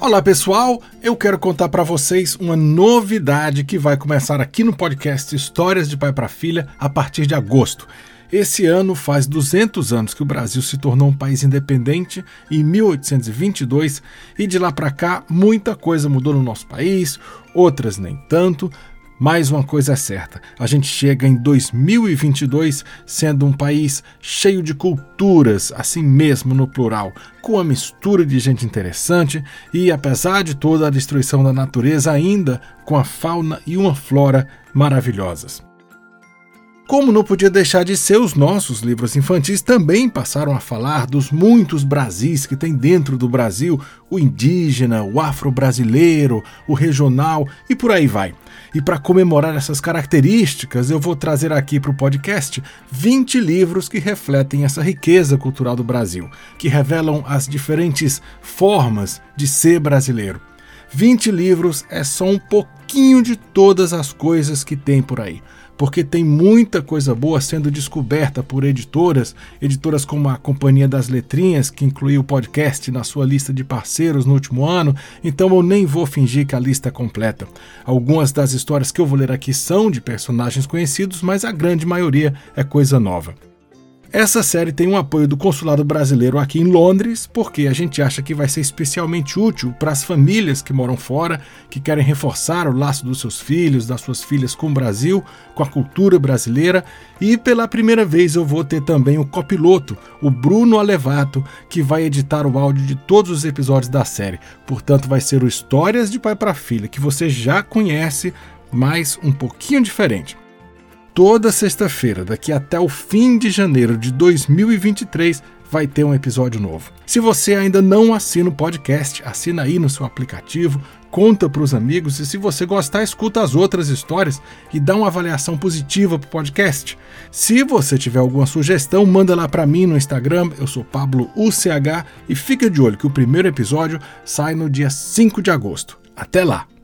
Olá pessoal, eu quero contar para vocês uma novidade que vai começar aqui no podcast Histórias de Pai para Filha a partir de agosto. Esse ano faz 200 anos que o Brasil se tornou um país independente, em 1822, e de lá para cá muita coisa mudou no nosso país, outras nem tanto, mais uma coisa é certa: a gente chega em 2022 sendo um país cheio de culturas, assim mesmo no plural, com uma mistura de gente interessante e, apesar de toda a destruição da natureza, ainda com a fauna e uma flora maravilhosas. Como não podia deixar de ser, os nossos livros infantis também passaram a falar dos muitos Brasis que tem dentro do Brasil, o indígena, o afro-brasileiro, o regional e por aí vai. E para comemorar essas características, eu vou trazer aqui para o podcast 20 livros que refletem essa riqueza cultural do Brasil, que revelam as diferentes formas de ser brasileiro. 20 livros é só um pouquinho de todas as coisas que tem por aí porque tem muita coisa boa sendo descoberta por editoras, editoras como a Companhia das Letrinhas, que incluiu o podcast na sua lista de parceiros no último ano, então eu nem vou fingir que a lista é completa. Algumas das histórias que eu vou ler aqui são de personagens conhecidos, mas a grande maioria é coisa nova. Essa série tem um apoio do Consulado Brasileiro aqui em Londres, porque a gente acha que vai ser especialmente útil para as famílias que moram fora, que querem reforçar o laço dos seus filhos, das suas filhas com o Brasil, com a cultura brasileira. E pela primeira vez eu vou ter também o copiloto, o Bruno Alevato, que vai editar o áudio de todos os episódios da série. Portanto, vai ser o Histórias de Pai para Filha, que você já conhece, mas um pouquinho diferente toda sexta-feira, daqui até o fim de janeiro de 2023, vai ter um episódio novo. Se você ainda não assina o podcast, assina aí no seu aplicativo, conta para os amigos e se você gostar, escuta as outras histórias e dá uma avaliação positiva para o podcast. Se você tiver alguma sugestão, manda lá para mim no Instagram, eu sou Pablo UCH e fica de olho que o primeiro episódio sai no dia 5 de agosto. Até lá!